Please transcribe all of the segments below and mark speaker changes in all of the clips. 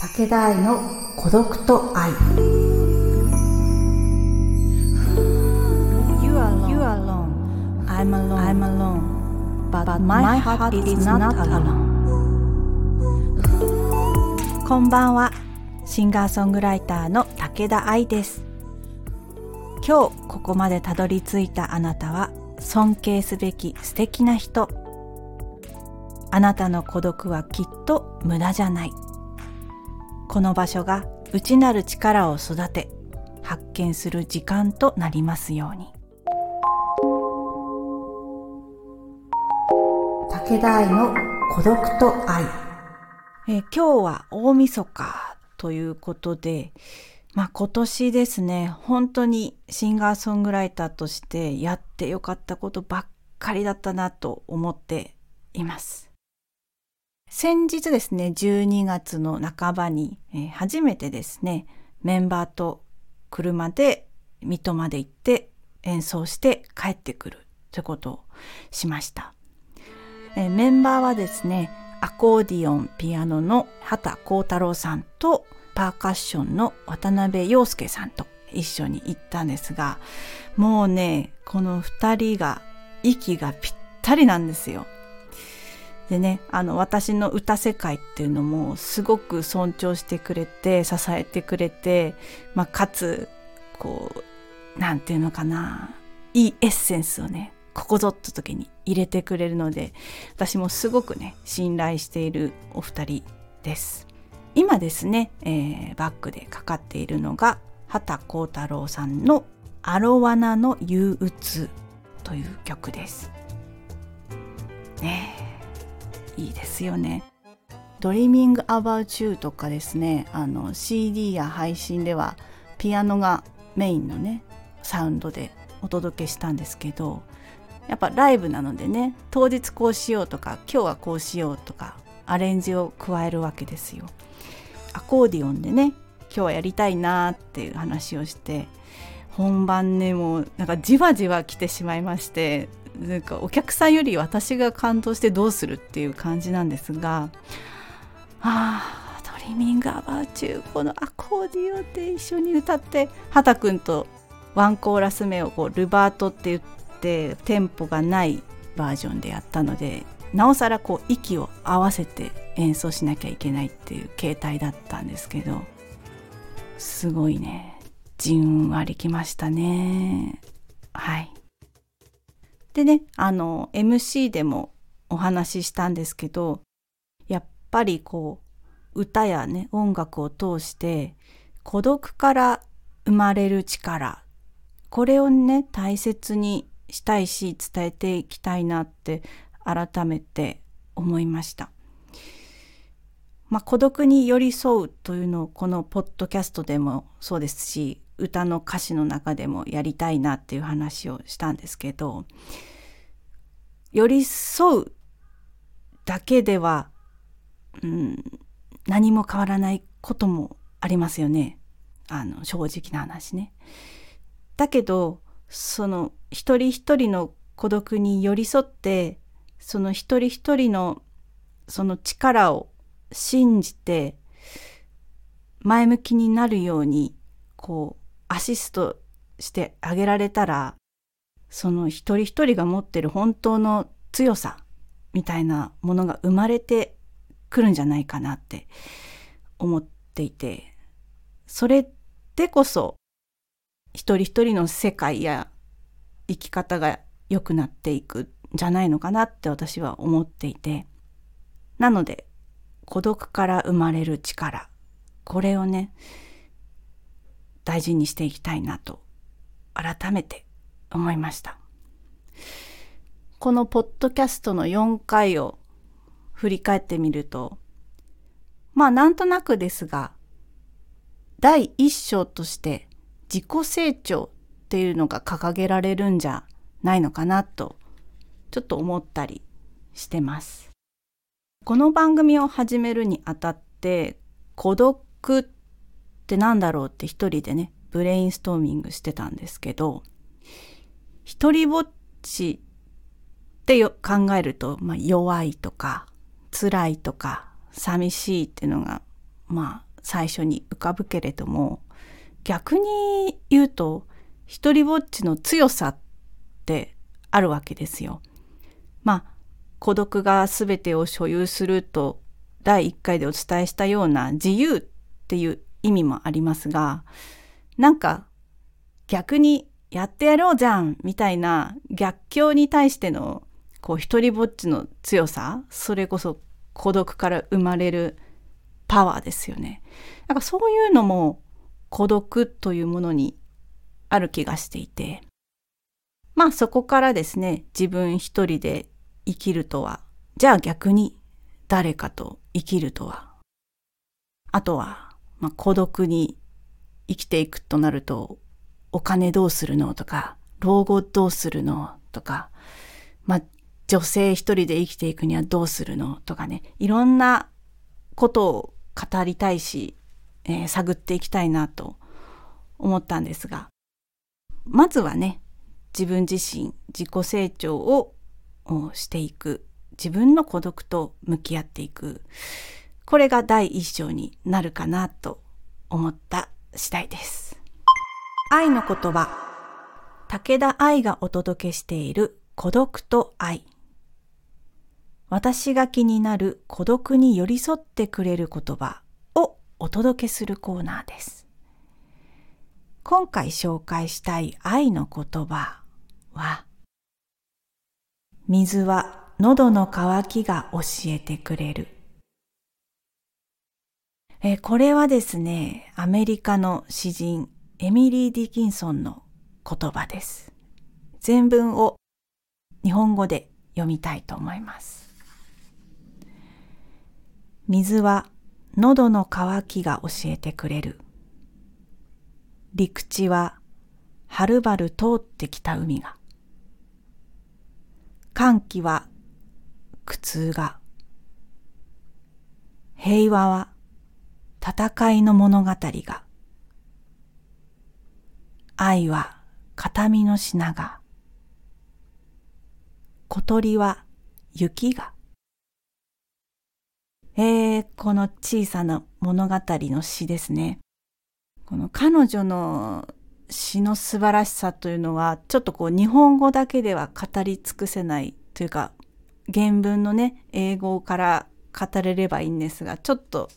Speaker 1: 武田愛の孤独と愛
Speaker 2: You are alone. You are alone. I'm alone. I'm alone. But, my, heart, is not alone. こんばんは。シンガーソングライターの武田愛です。今日ここまでたどり着いたあなたは尊敬すべき素敵な人。あなたの孤独はきっと無駄じゃない。この場所が内なる力を育て発見する時間となりますように。
Speaker 1: 武田愛の孤独と愛
Speaker 2: えー今日は大晦日ということで、まあ今年ですね、本当にシンガーソングライターとしてやってよかったことばっかりだったなと思っています。先日ですね、12月の半ばに、初めてですね、メンバーと車で水戸まで行って演奏して帰ってくるということをしました。メンバーはですね、アコーディオン、ピアノの畑幸太郎さんと、パーカッションの渡辺陽介さんと一緒に行ったんですが、もうね、この二人が息がぴったりなんですよ。でね、あの、私の歌世界っていうのもすごく尊重してくれて、支えてくれて、まあ、かつ、こう、なんていうのかな、いいエッセンスをね、ここぞって時に入れてくれるので、私もすごくね、信頼しているお二人です。今ですね、えーバックでかかっているのが、畑幸太郎さんのアロワナの憂鬱という曲です。ねえ、いいですよね。Dreaming About You とかですね、あの CD や配信ではピアノがメインのね、サウンドでお届けしたんですけど、やっぱライブなのでね当日こうしようとか今日はこうしようとかアレンジを加えるわけですよ。アコーディオンでね今日はやりたいなーっていう話をして本番ねもうなんかじわじわ来てしまいましてなんかお客さんより私が感動してどうするっていう感じなんですがああ Dreaming About You このアコーディオンで一緒に歌って畑くんとワンコーラス目をこうルバートって言ってテンポがないバージョンでやったのでなおさらこう息を合わせて演奏しなきゃいけないっていう形態だったんですけどすごいね。じんわりきましたね。はい。でねあの MC でもお話ししたんですけどやっぱりこう歌やね音楽を通して孤独から生まれる力これをね大切にしたいし伝えていきたいなって改めて思いました。まあ、孤独に寄り添うというのをこのポッドキャストでもそうですし歌の歌詞の中でもやりたいなっていう話をしたんですけど寄り添うだけでは、うん、何も変わらないこともありますよねあの正直な話ね。だけどその一人一人の孤独に寄り添ってその一人一人のその力を信じて前向きになるようにこうアシストしてあげられたらその一人一人が持ってる本当の強さみたいなものが生まれてくるんじゃないかなって思っていてそれでこそ一人一人の世界や生き方が良くなっていくんじゃないのかなって私は思っていてなので孤独から生まれる力これをね大事にしていきたいなと改めて思いましたこのポッドキャストの4回を振り返ってみるとまあなんとなくですが第一章として自己成長っていうのが掲げられるんじゃないのかなとちょっと思ったりしてます。この番組を始めるにあたって孤独ってなんだろうって一人でねブレインストーミングしてたんですけど一人ぼっちって考えると、まあ、弱いとか辛いとか寂しいっていうのがまあ最初に浮かぶけれども逆に言うと一りぼっちの強さってあるわけですよ。まあ孤独が全てを所有すると第1回でお伝えしたような自由っていう意味もありますがなんか逆にやってやろうじゃんみたいな逆境に対してのこう一りぼっちの強さそれこそ孤独から生まれるパワーですよね。なんかそういうのも孤独というものにある気がしていてまあそこからですね自分一人で生きるとはじゃあ逆に誰かと生きるとはあとは、まあ、孤独に生きていくとなるとお金どうするのとか老後どうするのとか、まあ、女性一人で生きていくにはどうするのとかねいろんなことを語りたいし、えー、探っていきたいなと思ったんですがまずはね自分自身自己成長をしていく。自分の孤独と向き合っていく。これが第一章になるかなと思った次第です。愛の言葉。武田愛がお届けしている孤独と愛。私が気になる孤独に寄り添ってくれる言葉をお届けするコーナーです。今回紹介したい愛の言葉は水は喉の渇きが教えてくれる。えこれはですね、アメリカの詩人エミリー・ディキンソンの言葉です。全文を日本語で読みたいと思います。水は喉の渇きが教えてくれる。陸地ははるばる通ってきた海が。歓喜は苦痛が。平和は戦いの物語が。愛は形見の品が。小鳥は雪が。えー、この小さな物語の詩ですね。この彼女の詩の素晴らしさというのはちょっとこう日本語だけでは語り尽くせないというか原文のね英語から語れればいいんですがちょっと、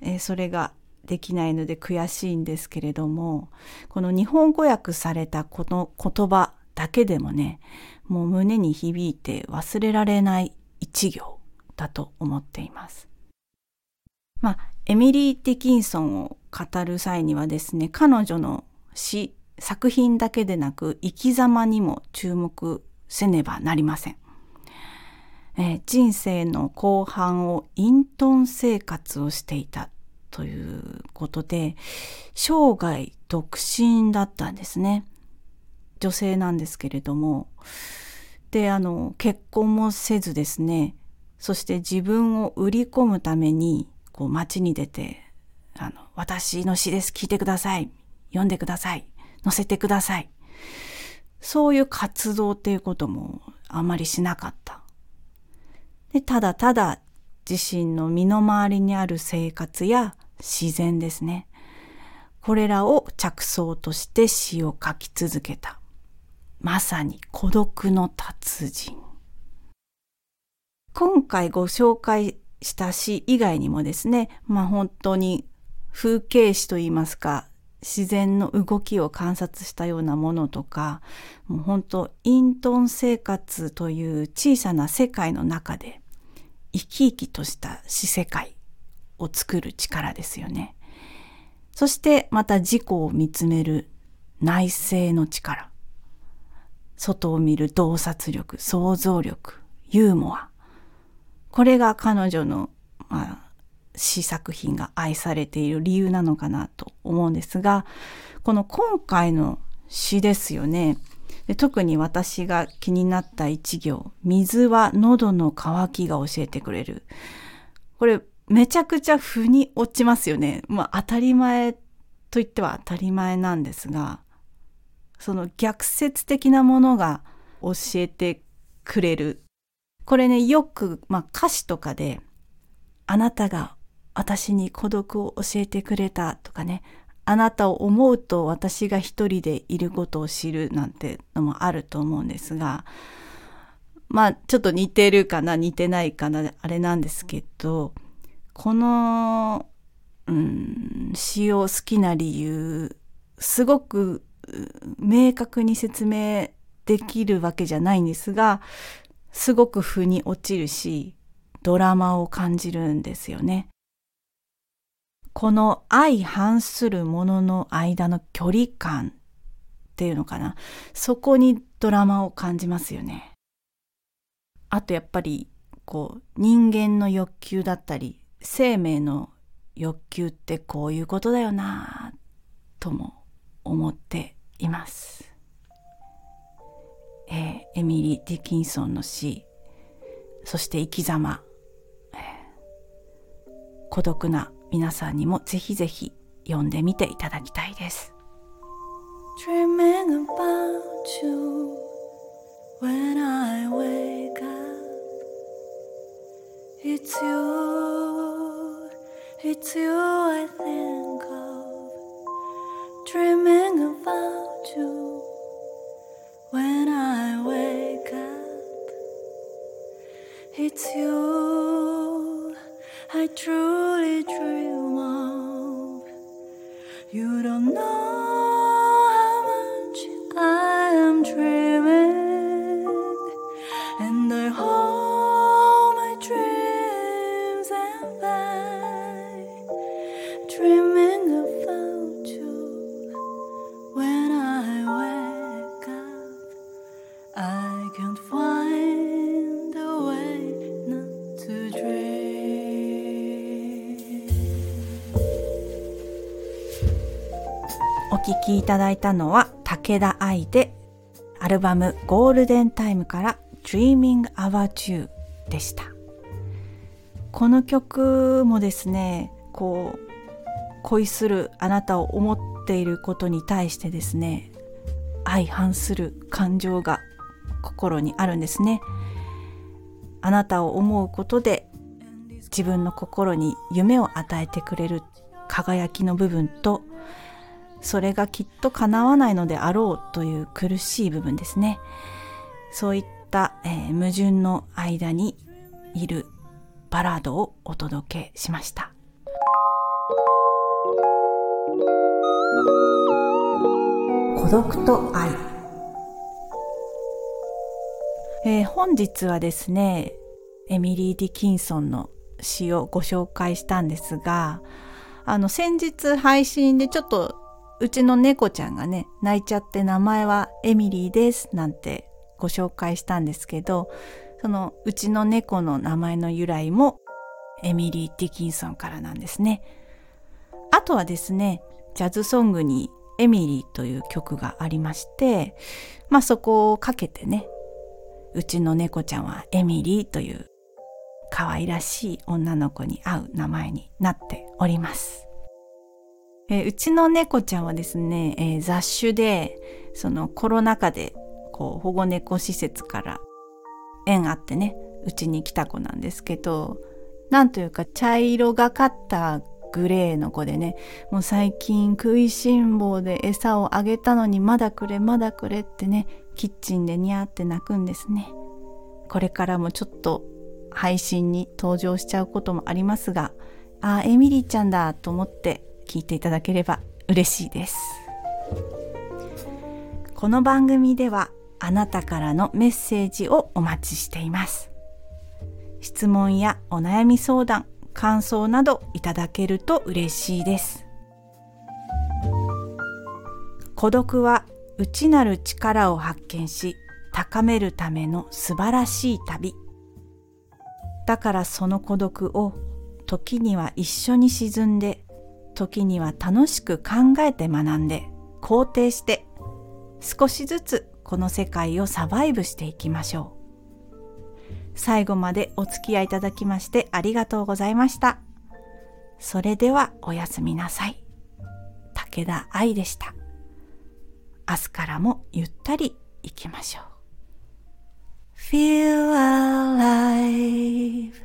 Speaker 2: えー、それができないので悔しいんですけれどもこの日本語訳されたこの言葉だけでもねもう胸に響いて忘れられない一行だと思っています。まあエミリー・ディキンソンを語る際にはですね彼女の詩作品だけでなく生き様にも注目せねばなりません。えー、人生の後半を隠遁生活をしていたということで生涯独身だったんですね。女性なんですけれども。であの結婚もせずですね。そして自分を売り込むためにこう街に出てあの「私の詩です。聞いてください。読んでください。載せてください。そういう活動っていうこともあまりしなかった。でただただ自身の身の回りにある生活や自然ですね。これらを着想として詩を書き続けた。まさに孤独の達人。今回ご紹介した詩以外にもですね、まあ本当に風景詩といいますか、自然の動きを観察したようなものとかもう本当隠遁生活という小さな世界の中で生き生きとした死世界を作る力ですよね。そしてまた自己を見つめる内省の力。外を見る洞察力、想像力、ユーモア。これが彼女の、まあ、詩作品が愛されている理由なのかなと思うんですがこの今回の詩ですよねで特に私が気になった一行「水は喉の渇きが教えてくれる」これめちゃくちゃ腑に落ちますよね。まあ当たり前と言っては当たり前なんですがその逆説的なものが教えてくれるこれねよく、まあ、歌詞とかで「あなたが私に孤独を教えてくれたとかね、あなたを思うと私が一人でいることを知るなんてのもあると思うんですが、まあちょっと似てるかな似てないかなあれなんですけどこの、うん、詩を好きな理由すごく明確に説明できるわけじゃないんですがすごく腑に落ちるしドラマを感じるんですよね。この相反するものの間の距離感っていうのかなそこにドラマを感じますよね。あとやっぱりこう人間の欲求だったり生命の欲求ってこういうことだよなぁとも思っています。えー、エミリー・ディキンソンの詩そして生き様、えー、孤独な皆さんにもぜひぜひ読んでみていただきたいです。I truly dream of. You don't know how much I am dreaming, and I hold my dreams and hope. about きいただいたのは武田愛でアルバムゴールデンタイムから Dreaming About You でした。この曲もですね、こう恋するあなたを思っていることに対してですね相反する感情が心にあるんですねあなたを思うことで自分の心に夢を与えてくれる輝きの部分とそれがきっと叶わないのであろうという苦しい部分ですね。そういった、えー、矛盾の間にいるバラードをお届けしました。
Speaker 1: 孤独と愛、
Speaker 2: えー、本日はですねエミリー・ディキンソンの詩をご紹介したんですがあの先日配信でちょっとうちの猫ちゃんがね泣いちゃって名前はエミリーですなんてご紹介したんですけどそのうちの猫の名前の由来もエミリー・ディキンソンからなんですね。あとはですねジャズソングにエミリーという曲がありまして、まあそこをかけてね、うちの猫ちゃんはエミリーという可愛らしい女の子に合う名前になっております。えー、うちの猫ちゃんはですね、えー、雑種で、そのコロナ禍でこう保護猫施設から縁あってね、うちに来た子なんですけど、なんというか茶色がかったグレーの子でねもう最近食いしん坊で餌をあげたのにまだくれまだくれってねキッチンでニャーって泣くんですね。これからもちょっと配信に登場しちゃうこともありますがあエミリーちゃんだと思って聞いていただければ嬉しいですこの番組ではあなたからのメッセージをお待ちしています質問やお悩み相談感想などいただけると嬉しいです。孤独は内なる力を発見し高めるための素晴らしい旅。だからその孤独を時には一緒に沈んで時には楽しく考えて学んで肯定して少しずつこの世界をサバイブしていきましょう。最後までお付き合いいただきましてありがとうございました。それではおやすみなさい。武田愛でした。明日からもゆったり行きましょう。Feel alive